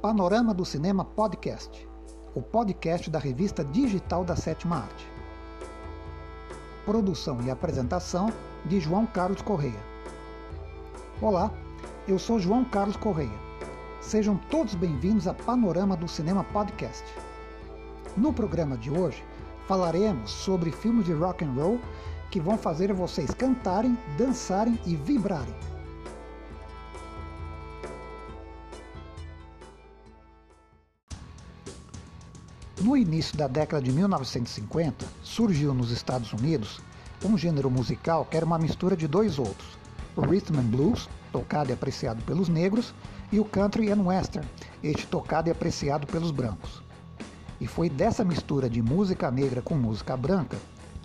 Panorama do Cinema Podcast, o podcast da revista digital da Sétima Arte. Produção e apresentação de João Carlos Correia. Olá, eu sou João Carlos Correia. Sejam todos bem-vindos a Panorama do Cinema Podcast. No programa de hoje, falaremos sobre filmes de rock and roll que vão fazer vocês cantarem, dançarem e vibrarem. No início da década de 1950, surgiu nos Estados Unidos um gênero musical que era uma mistura de dois outros: o rhythm and blues, tocado e apreciado pelos negros, e o country and western, este tocado e apreciado pelos brancos. E foi dessa mistura de música negra com música branca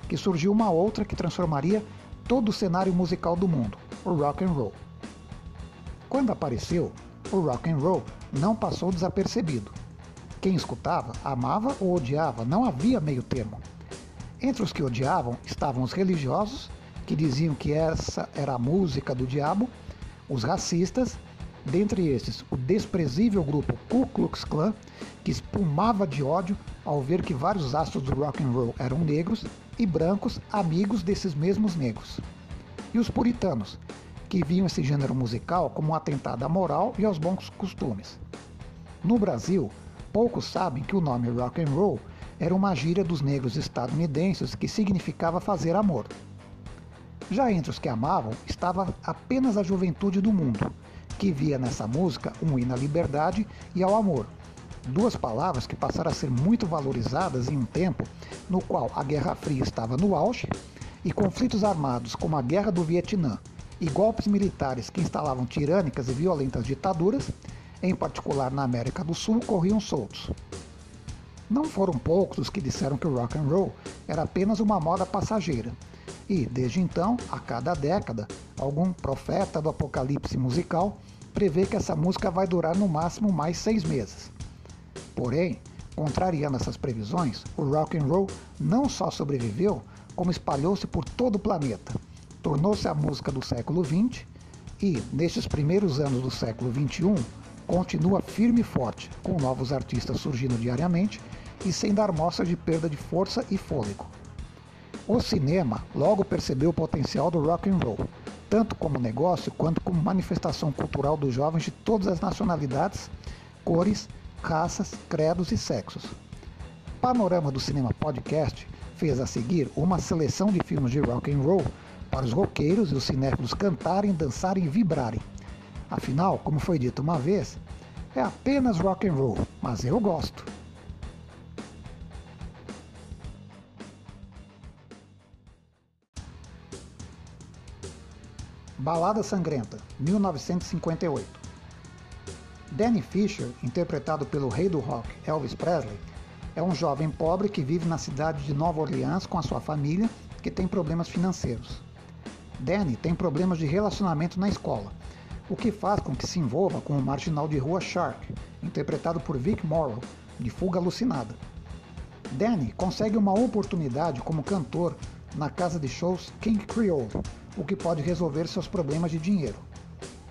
que surgiu uma outra que transformaria todo o cenário musical do mundo, o rock and roll. Quando apareceu, o rock and roll não passou desapercebido. Quem escutava, amava ou odiava, não havia meio termo. Entre os que odiavam estavam os religiosos, que diziam que essa era a música do diabo, os racistas, dentre esses o desprezível grupo Ku Klux Klan, que espumava de ódio ao ver que vários astros do rock and roll eram negros e brancos amigos desses mesmos negros. E os puritanos, que viam esse gênero musical como um atentado à moral e aos bons costumes. No Brasil, Poucos sabem que o nome rock and roll era uma gíria dos negros estadunidenses que significava fazer amor. Já entre os que amavam estava apenas a juventude do mundo, que via nessa música um hino à liberdade e ao amor. Duas palavras que passaram a ser muito valorizadas em um tempo no qual a Guerra Fria estava no auge e conflitos armados como a Guerra do Vietnã e golpes militares que instalavam tirânicas e violentas ditaduras em particular na América do Sul, corriam soltos. Não foram poucos os que disseram que o rock and roll era apenas uma moda passageira. E, desde então, a cada década, algum profeta do apocalipse musical prevê que essa música vai durar no máximo mais seis meses. Porém, contrariando essas previsões, o rock and roll não só sobreviveu, como espalhou-se por todo o planeta. Tornou-se a música do século XX e, nestes primeiros anos do século XXI, continua firme e forte, com novos artistas surgindo diariamente e sem dar mostra de perda de força e fôlego. O cinema logo percebeu o potencial do rock and roll, tanto como negócio quanto como manifestação cultural dos jovens de todas as nacionalidades, cores, raças, credos e sexos. Panorama do Cinema Podcast fez a seguir uma seleção de filmes de rock and roll para os roqueiros e os cinéfilos cantarem, dançarem e vibrarem Afinal, como foi dito uma vez, é apenas rock and roll, mas eu gosto. Balada Sangrenta, 1958. Danny Fisher, interpretado pelo rei do rock Elvis Presley, é um jovem pobre que vive na cidade de Nova Orleans com a sua família, que tem problemas financeiros. Danny tem problemas de relacionamento na escola o que faz com que se envolva com o marginal de rua Shark, interpretado por Vic Morrow, de Fuga Alucinada. Danny consegue uma oportunidade como cantor na casa de shows King Creole, o que pode resolver seus problemas de dinheiro.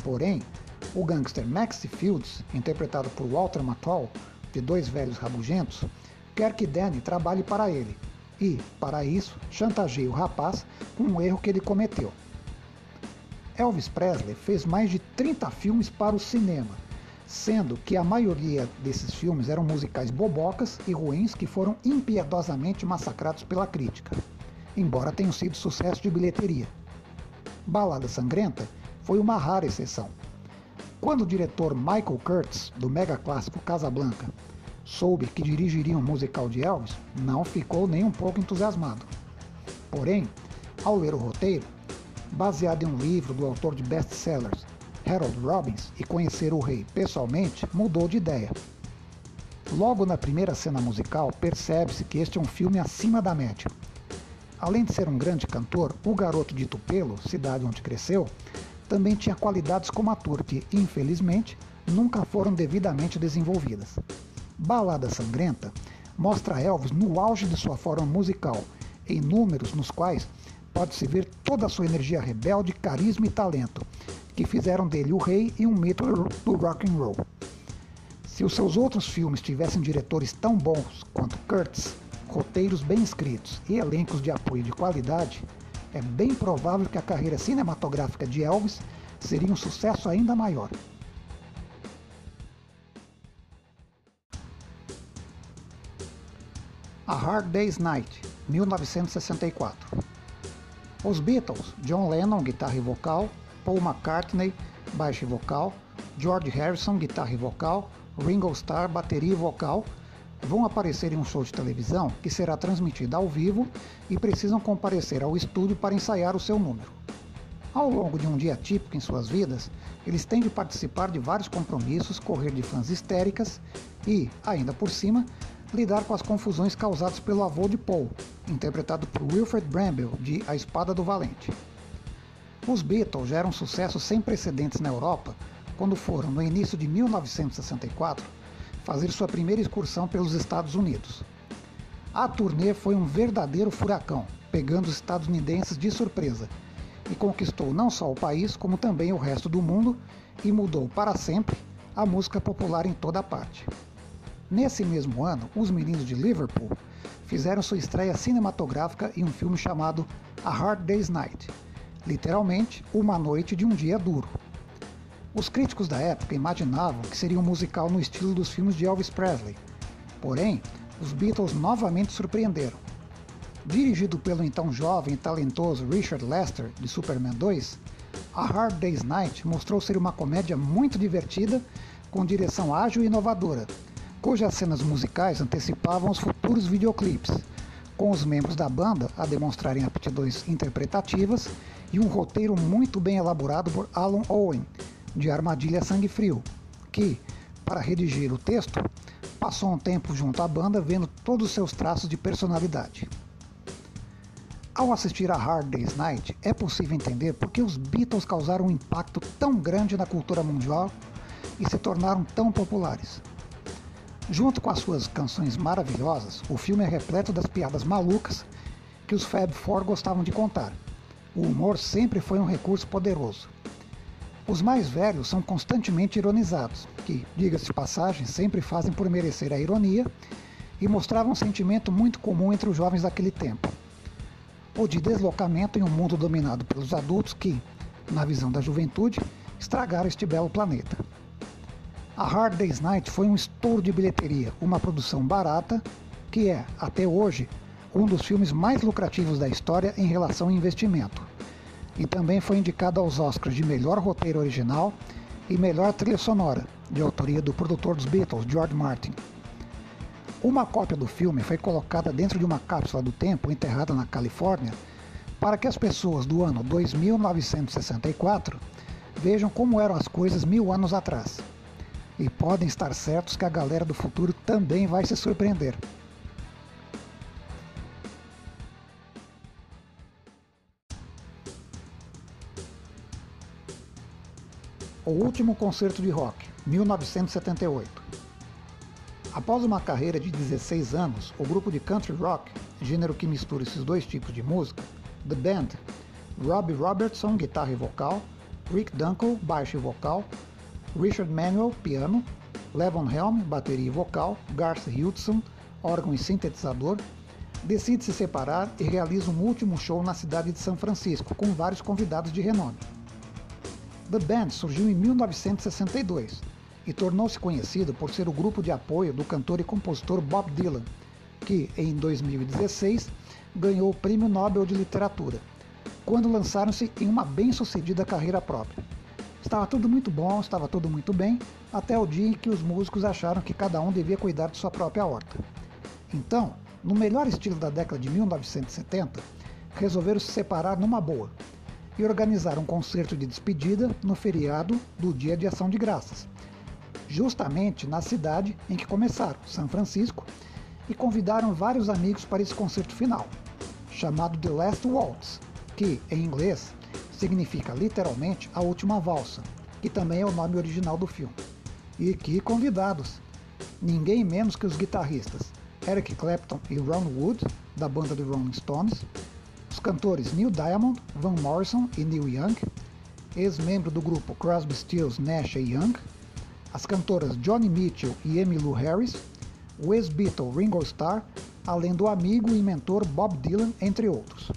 Porém, o gangster Maxie Fields, interpretado por Walter Matthau, de dois velhos rabugentos, quer que Danny trabalhe para ele e, para isso, chantageia o rapaz com um erro que ele cometeu. Elvis Presley fez mais de 30 filmes para o cinema, sendo que a maioria desses filmes eram musicais bobocas e ruins que foram impiedosamente massacrados pela crítica, embora tenham sido sucesso de bilheteria. Balada Sangrenta foi uma rara exceção. Quando o diretor Michael Curtis, do mega clássico Casablanca, soube que dirigiria um musical de Elvis, não ficou nem um pouco entusiasmado. Porém, ao ler o roteiro, baseado em um livro do autor de best-sellers Harold Robbins e conhecer o rei pessoalmente, mudou de ideia. Logo na primeira cena musical, percebe-se que este é um filme acima da média. Além de ser um grande cantor, o garoto de Tupelo, cidade onde cresceu, também tinha qualidades como ator que, infelizmente, nunca foram devidamente desenvolvidas. Balada Sangrenta mostra Elvis no auge de sua forma musical, em números nos quais pode-se ver toda a sua energia rebelde, carisma e talento, que fizeram dele o rei e um mito do rock and roll. Se os seus outros filmes tivessem diretores tão bons quanto Kurtz, roteiros bem escritos e elencos de apoio de qualidade, é bem provável que a carreira cinematográfica de Elvis seria um sucesso ainda maior. A Hard Day's Night, 1964. Os Beatles, John Lennon, guitarra e vocal, Paul McCartney, baixo e vocal, George Harrison, guitarra e vocal, Ringo Starr, bateria e vocal, vão aparecer em um show de televisão que será transmitido ao vivo e precisam comparecer ao estúdio para ensaiar o seu número. Ao longo de um dia típico em suas vidas, eles têm de participar de vários compromissos, correr de fãs histéricas e, ainda por cima, lidar com as confusões causadas pelo avô de Paul, interpretado por Wilfred Brambell, de A Espada do Valente. Os Beatles já eram sucesso sem precedentes na Europa quando foram, no início de 1964, fazer sua primeira excursão pelos Estados Unidos. A turnê foi um verdadeiro furacão, pegando os estadunidenses de surpresa, e conquistou não só o país, como também o resto do mundo e mudou para sempre a música popular em toda parte. Nesse mesmo ano, os meninos de Liverpool fizeram sua estreia cinematográfica em um filme chamado A Hard Day's Night, literalmente, Uma Noite de um Dia Duro. Os críticos da época imaginavam que seria um musical no estilo dos filmes de Elvis Presley. Porém, os Beatles novamente surpreenderam. Dirigido pelo então jovem e talentoso Richard Lester, de Superman 2, A Hard Day's Night mostrou ser uma comédia muito divertida, com direção ágil e inovadora, cujas cenas musicais antecipavam os futuros videoclipes, com os membros da banda a demonstrarem aptidões interpretativas e um roteiro muito bem elaborado por Alan Owen, de Armadilha Sangue Frio, que, para redigir o texto, passou um tempo junto à banda vendo todos os seus traços de personalidade. Ao assistir a Hard Day's Night, é possível entender por que os Beatles causaram um impacto tão grande na cultura mundial e se tornaram tão populares. Junto com as suas canções maravilhosas, o filme é repleto das piadas malucas que os Fab Four gostavam de contar. O humor sempre foi um recurso poderoso. Os mais velhos são constantemente ironizados, que, diga-se de passagem, sempre fazem por merecer a ironia e mostravam um sentimento muito comum entre os jovens daquele tempo. O de deslocamento em um mundo dominado pelos adultos que, na visão da juventude, estragaram este belo planeta. A Hard Day's Night foi um estouro de bilheteria, uma produção barata que é, até hoje, um dos filmes mais lucrativos da história em relação ao investimento e também foi indicado aos Oscars de melhor roteiro original e melhor trilha sonora, de autoria do produtor dos Beatles, George Martin. Uma cópia do filme foi colocada dentro de uma cápsula do tempo enterrada na Califórnia para que as pessoas do ano 2964 vejam como eram as coisas mil anos atrás. E podem estar certos que a galera do futuro também vai se surpreender. O Último Concerto de Rock, 1978. Após uma carreira de 16 anos, o grupo de country rock, gênero que mistura esses dois tipos de música, The Band, Robbie Robertson, guitarra e vocal, Rick Dunkel, baixo e vocal, Richard Manuel, piano, Levon Helm, bateria e vocal, Garth Hudson, órgão e sintetizador, decide se separar e realiza um último show na cidade de São Francisco, com vários convidados de renome. The Band surgiu em 1962 e tornou-se conhecido por ser o grupo de apoio do cantor e compositor Bob Dylan, que em 2016 ganhou o Prêmio Nobel de Literatura, quando lançaram-se em uma bem-sucedida carreira própria. Estava tudo muito bom, estava tudo muito bem, até o dia em que os músicos acharam que cada um devia cuidar de sua própria horta. Então, no melhor estilo da década de 1970, resolveram se separar numa boa e organizar um concerto de despedida no feriado do Dia de Ação de Graças, justamente na cidade em que começaram, São Francisco, e convidaram vários amigos para esse concerto final, chamado The Last Waltz, que, em inglês, significa literalmente a última valsa, que também é o nome original do filme. E que convidados! Ninguém menos que os guitarristas Eric Clapton e Ron Wood, da banda de Rolling Stones, os cantores Neil Diamond, Van Morrison e Neil Young, ex-membro do grupo Crosby, Stills, Nash Young, as cantoras Johnny Mitchell e Emmylou Harris, o ex-Beatle Ringo Starr, além do amigo e mentor Bob Dylan, entre outros.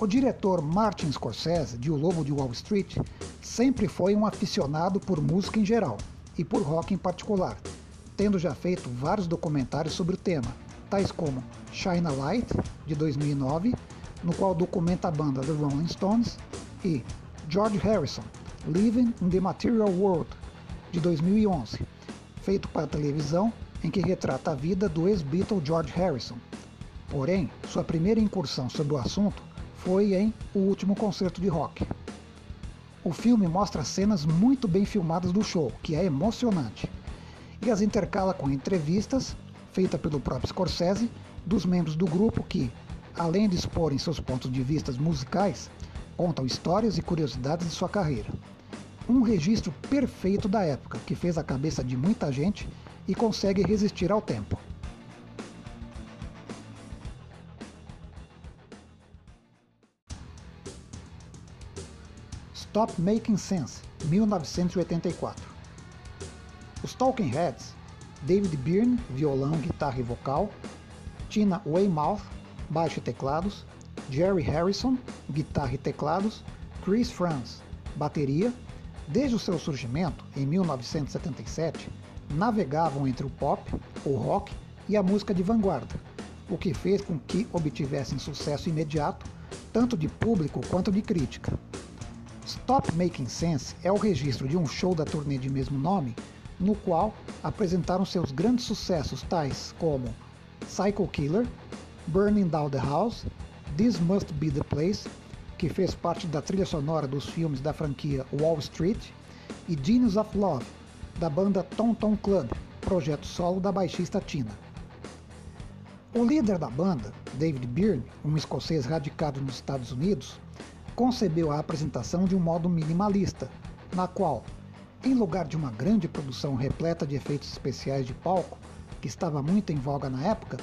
O diretor Martin Scorsese, de O Lobo de Wall Street, sempre foi um aficionado por música em geral e por rock em particular, tendo já feito vários documentários sobre o tema, tais como Shine a Light, de 2009, no qual documenta a banda The Rolling Stones, e George Harrison, Living in the Material World, de 2011, feito para televisão em que retrata a vida do ex-Beatle George Harrison. Porém, sua primeira incursão sobre o assunto foi em O Último Concerto de Rock. O filme mostra cenas muito bem filmadas do show, que é emocionante, e as intercala com entrevistas, feita pelo próprio Scorsese, dos membros do grupo que, além de exporem seus pontos de vista musicais, contam histórias e curiosidades de sua carreira. Um registro perfeito da época que fez a cabeça de muita gente e consegue resistir ao tempo. Stop Making Sense, 1984. Os Talking Heads, David Byrne, violão, guitarra e vocal, Tina Weymouth, baixo e teclados, Jerry Harrison, guitarra e teclados, Chris Franz, bateria, desde o seu surgimento, em 1977, navegavam entre o pop, o rock e a música de vanguarda, o que fez com que obtivessem sucesso imediato, tanto de público quanto de crítica. Stop Making Sense é o registro de um show da turnê de mesmo nome, no qual apresentaram seus grandes sucessos tais como Psycho Killer, Burning Down the House, This Must Be the Place, que fez parte da trilha sonora dos filmes da franquia Wall Street, e Genius of Love, da banda Tom Tom Club, projeto solo da baixista Tina. O líder da banda, David Byrne, um escocês radicado nos Estados Unidos, concebeu a apresentação de um modo minimalista, na qual, em lugar de uma grande produção repleta de efeitos especiais de palco, que estava muito em voga na época,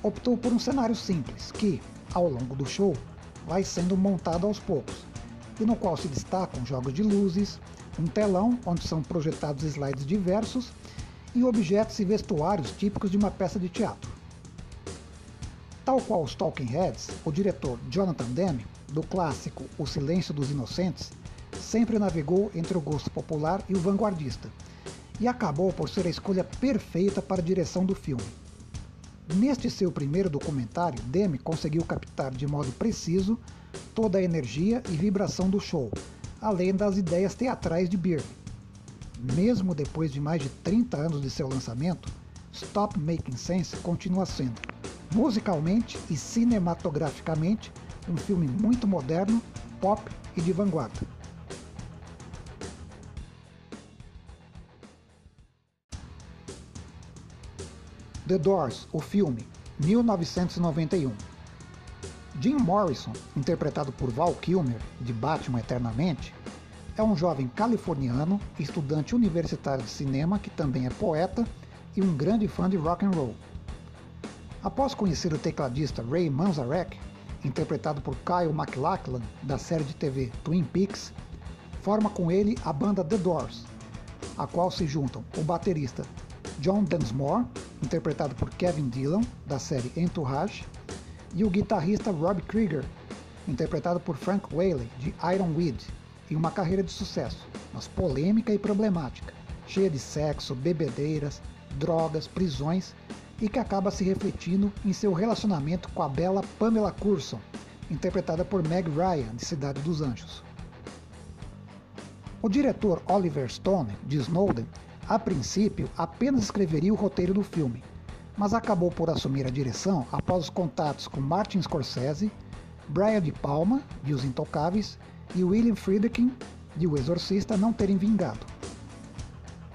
optou por um cenário simples que, ao longo do show, vai sendo montado aos poucos, e no qual se destacam jogos de luzes, um telão onde são projetados slides diversos e objetos e vestuários típicos de uma peça de teatro. Tal qual os Talking Heads, o diretor Jonathan Demme do clássico O Silêncio dos Inocentes, sempre navegou entre o gosto popular e o vanguardista, e acabou por ser a escolha perfeita para a direção do filme. Neste seu primeiro documentário, Demi conseguiu captar de modo preciso toda a energia e vibração do show, além das ideias teatrais de Beer. Mesmo depois de mais de 30 anos de seu lançamento, Stop Making Sense continua sendo, musicalmente e cinematograficamente, um filme muito moderno, pop e de vanguarda. The Doors, o filme, 1991. Jim Morrison, interpretado por Val Kilmer, de Batman Eternamente, é um jovem californiano, estudante universitário de cinema que também é poeta e um grande fã de rock and roll. Após conhecer o tecladista Ray Manzarek, interpretado por Kyle MacLachlan, da série de TV Twin Peaks, forma com ele a banda The Doors, a qual se juntam o baterista John Densmore, interpretado por Kevin Dillon, da série Entourage, e o guitarrista Rob Krieger, interpretado por Frank Whaley, de Iron Weed, em uma carreira de sucesso, mas polêmica e problemática, cheia de sexo, bebedeiras, drogas, prisões e que acaba se refletindo em seu relacionamento com a bela Pamela Curson, interpretada por Meg Ryan, de Cidade dos Anjos. O diretor Oliver Stone, de Snowden, a princípio apenas escreveria o roteiro do filme, mas acabou por assumir a direção após os contatos com Martin Scorsese, Brian De Palma, de Os Intocáveis, e William Friedkin, de O Exorcista, não terem vingado.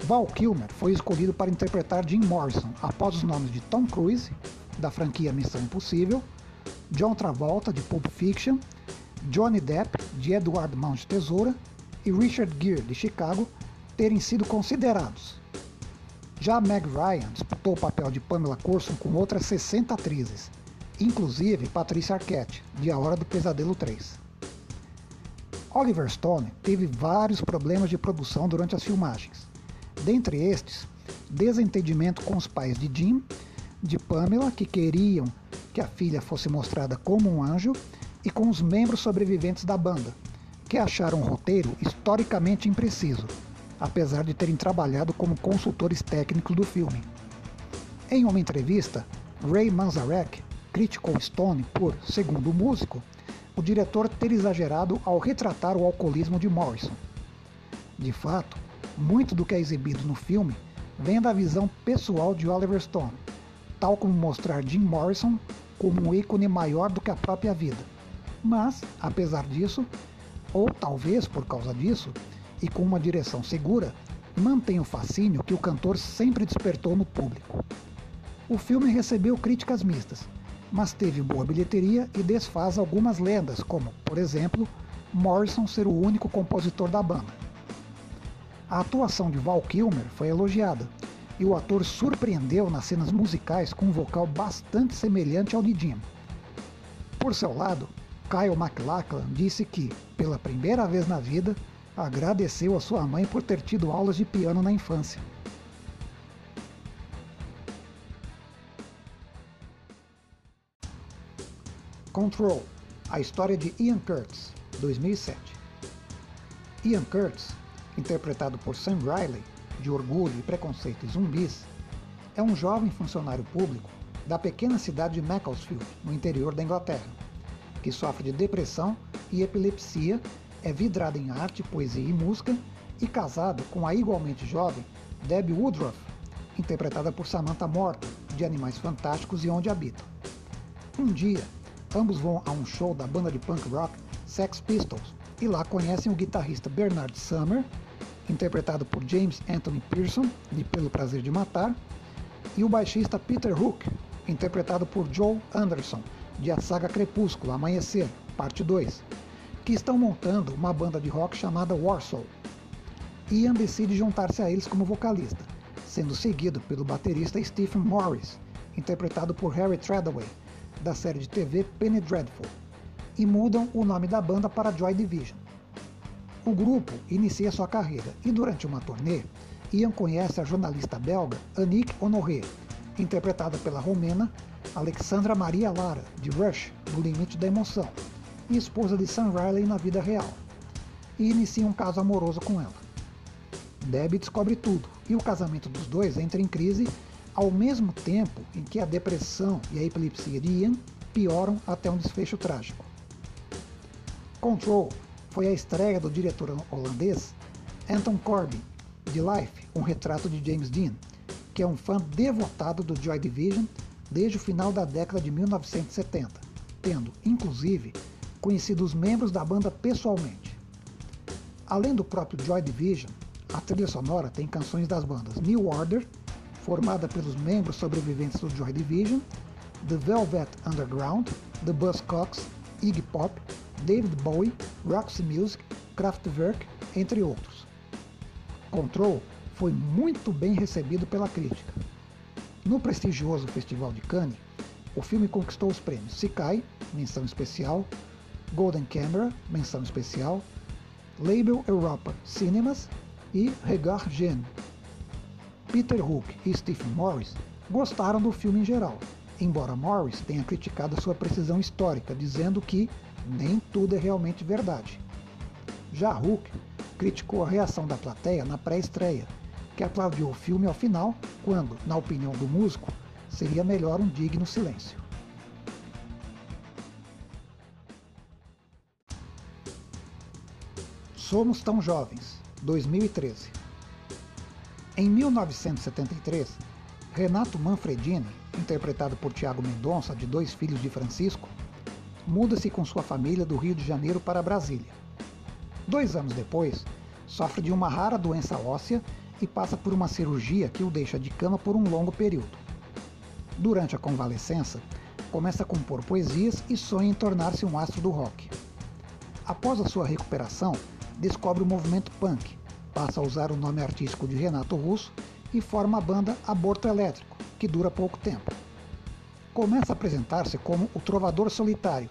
Val Kilmer foi escolhido para interpretar Jim Morrison após os nomes de Tom Cruise, da franquia Missão Impossível, John Travolta, de Pulp Fiction, Johnny Depp, de Edward Mão de Tesoura, e Richard Gere, de Chicago, terem sido considerados. Já Meg Ryan disputou o papel de Pamela Corson com outras 60 atrizes, inclusive Patricia Arquette, de A Hora do Pesadelo 3. Oliver Stone teve vários problemas de produção durante as filmagens, Dentre estes, desentendimento com os pais de Jim, de Pamela, que queriam que a filha fosse mostrada como um anjo, e com os membros sobreviventes da banda, que acharam o roteiro historicamente impreciso, apesar de terem trabalhado como consultores técnicos do filme. Em uma entrevista, Ray Manzarek criticou Stone por, segundo o músico, o diretor ter exagerado ao retratar o alcoolismo de Morrison. De fato, muito do que é exibido no filme vem da visão pessoal de Oliver Stone, tal como mostrar Jim Morrison como um ícone maior do que a própria vida. Mas, apesar disso, ou talvez por causa disso, e com uma direção segura, mantém o fascínio que o cantor sempre despertou no público. O filme recebeu críticas mistas, mas teve boa bilheteria e desfaz algumas lendas, como, por exemplo, Morrison ser o único compositor da banda. A atuação de Val Kilmer foi elogiada, e o ator surpreendeu nas cenas musicais com um vocal bastante semelhante ao de Jim. Por seu lado, Kyle MacLachlan disse que, pela primeira vez na vida, agradeceu a sua mãe por ter tido aulas de piano na infância. Control, a história de Ian Curtis, 2007. Ian Curtis, interpretado por Sam Riley, de Orgulho e Preconceito e Zumbis, é um jovem funcionário público da pequena cidade de Macclesfield, no interior da Inglaterra, que sofre de depressão e epilepsia, é vidrado em arte, poesia e música e casado com a igualmente jovem Debbie Woodruff, interpretada por Samantha Morton, de Animais Fantásticos e Onde Habitam. Um dia, Ambos vão a um show da banda de punk rock Sex Pistols e lá conhecem o guitarrista Bernard Summer, interpretado por James Anthony Pearson, de Pelo Prazer de Matar, e o baixista Peter Hook, interpretado por Joe Anderson, de A Saga Crepúsculo Amanhecer, parte 2, que estão montando uma banda de rock chamada Warsaw. Ian decide juntar-se a eles como vocalista, sendo seguido pelo baterista Stephen Morris, interpretado por Harry Treadaway, da série de TV Penny Dreadful e mudam o nome da banda para Joy Division. O grupo inicia sua carreira e durante uma turnê, Ian conhece a jornalista belga Annick Honoré, interpretada pela romena Alexandra Maria Lara, de Rush, no Limite da Emoção, e esposa de Sam Riley na vida real, e inicia um caso amoroso com ela. Debbie descobre tudo e o casamento dos dois entra em crise ao mesmo tempo em que a depressão e a epilepsia de Ian pioram até um desfecho trágico. Control foi a estreia do diretor holandês Anton Corbijn, de Life, um retrato de James Dean, que é um fã devotado do Joy Division desde o final da década de 1970, tendo, inclusive, conhecido os membros da banda pessoalmente. Além do próprio Joy Division, a trilha sonora tem canções das bandas New Order, formada pelos membros sobreviventes do Joy Division, The Velvet Underground, The Buzzcocks, Iggy Pop, David Bowie, Roxy Music, Kraftwerk, entre outros. Control foi muito bem recebido pela crítica. No prestigioso Festival de Cannes, o filme conquistou os prêmios Sicai, menção especial, Golden Camera, menção especial, Label Europa Cinemas e Regard Jeune, Peter Hook e Stephen Morris gostaram do filme em geral, embora Morris tenha criticado sua precisão histórica, dizendo que nem tudo é realmente verdade. Já Hook criticou a reação da plateia na pré-estreia, que aplaudiu o filme ao final, quando, na opinião do músico, seria melhor um digno silêncio. Somos Tão Jovens, 2013. Em 1973, Renato Manfredini, interpretado por Tiago Mendonça, de dois filhos de Francisco, muda-se com sua família do Rio de Janeiro para Brasília. Dois anos depois, sofre de uma rara doença óssea e passa por uma cirurgia que o deixa de cama por um longo período. Durante a convalescença, começa a compor poesias e sonha em tornar-se um astro do rock. Após a sua recuperação, descobre o movimento punk, passa a usar o nome artístico de Renato Russo e forma a banda Aborto Elétrico, que dura pouco tempo. Começa a apresentar-se como o trovador solitário,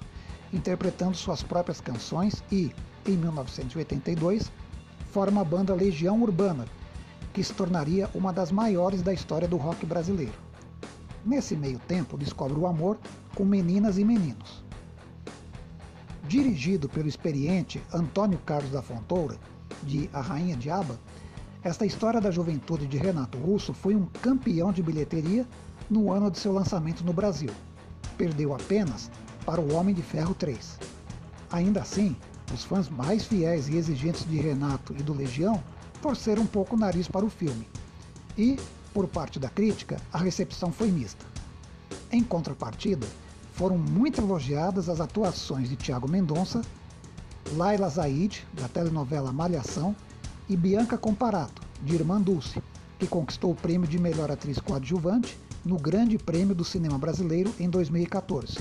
interpretando suas próprias canções e, em 1982, forma a banda Legião Urbana, que se tornaria uma das maiores da história do rock brasileiro. Nesse meio tempo, descobre o amor com meninas e meninos. Dirigido pelo experiente Antônio Carlos da Fontoura, de A Rainha Diaba, esta história da juventude de Renato Russo foi um campeão de bilheteria no ano de seu lançamento no Brasil. Perdeu apenas para o Homem de Ferro 3. Ainda assim, os fãs mais fiéis e exigentes de Renato e do Legião torceram um pouco o nariz para o filme. E, por parte da crítica, a recepção foi mista. Em contrapartida, foram muito elogiadas as atuações de Tiago Mendonça, Laila Zaid, da telenovela Malhação, e Bianca Comparato, de Irmã Dulce, que conquistou o prêmio de melhor atriz coadjuvante no Grande Prêmio do Cinema Brasileiro em 2014.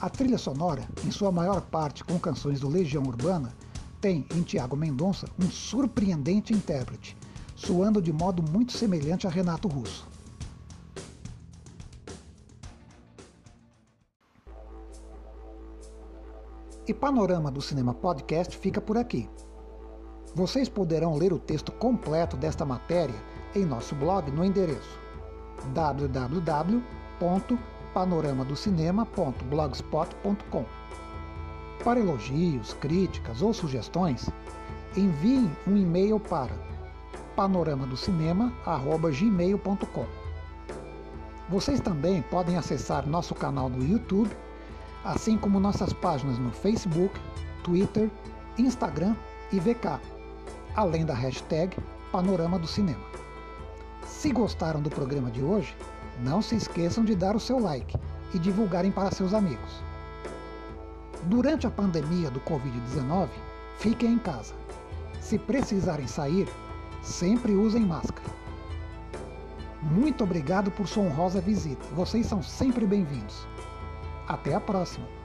A trilha sonora, em sua maior parte com canções do Legião Urbana, tem em Tiago Mendonça um surpreendente intérprete, soando de modo muito semelhante a Renato Russo. E Panorama do Cinema Podcast fica por aqui. Vocês poderão ler o texto completo desta matéria em nosso blog no endereço www.panoramadocinemma.blogspot.com. Para elogios, críticas ou sugestões, enviem um e-mail para panoramadocinema@gmail.com. Vocês também podem acessar nosso canal no YouTube, assim como nossas páginas no Facebook, Twitter, Instagram e VK, além da hashtag Panorama do Cinema. Se gostaram do programa de hoje, não se esqueçam de dar o seu like e divulgarem para seus amigos. Durante a pandemia do Covid-19, fiquem em casa. Se precisarem sair, sempre usem máscara. Muito obrigado por sua honrosa visita. Vocês são sempre bem-vindos. Até a próxima!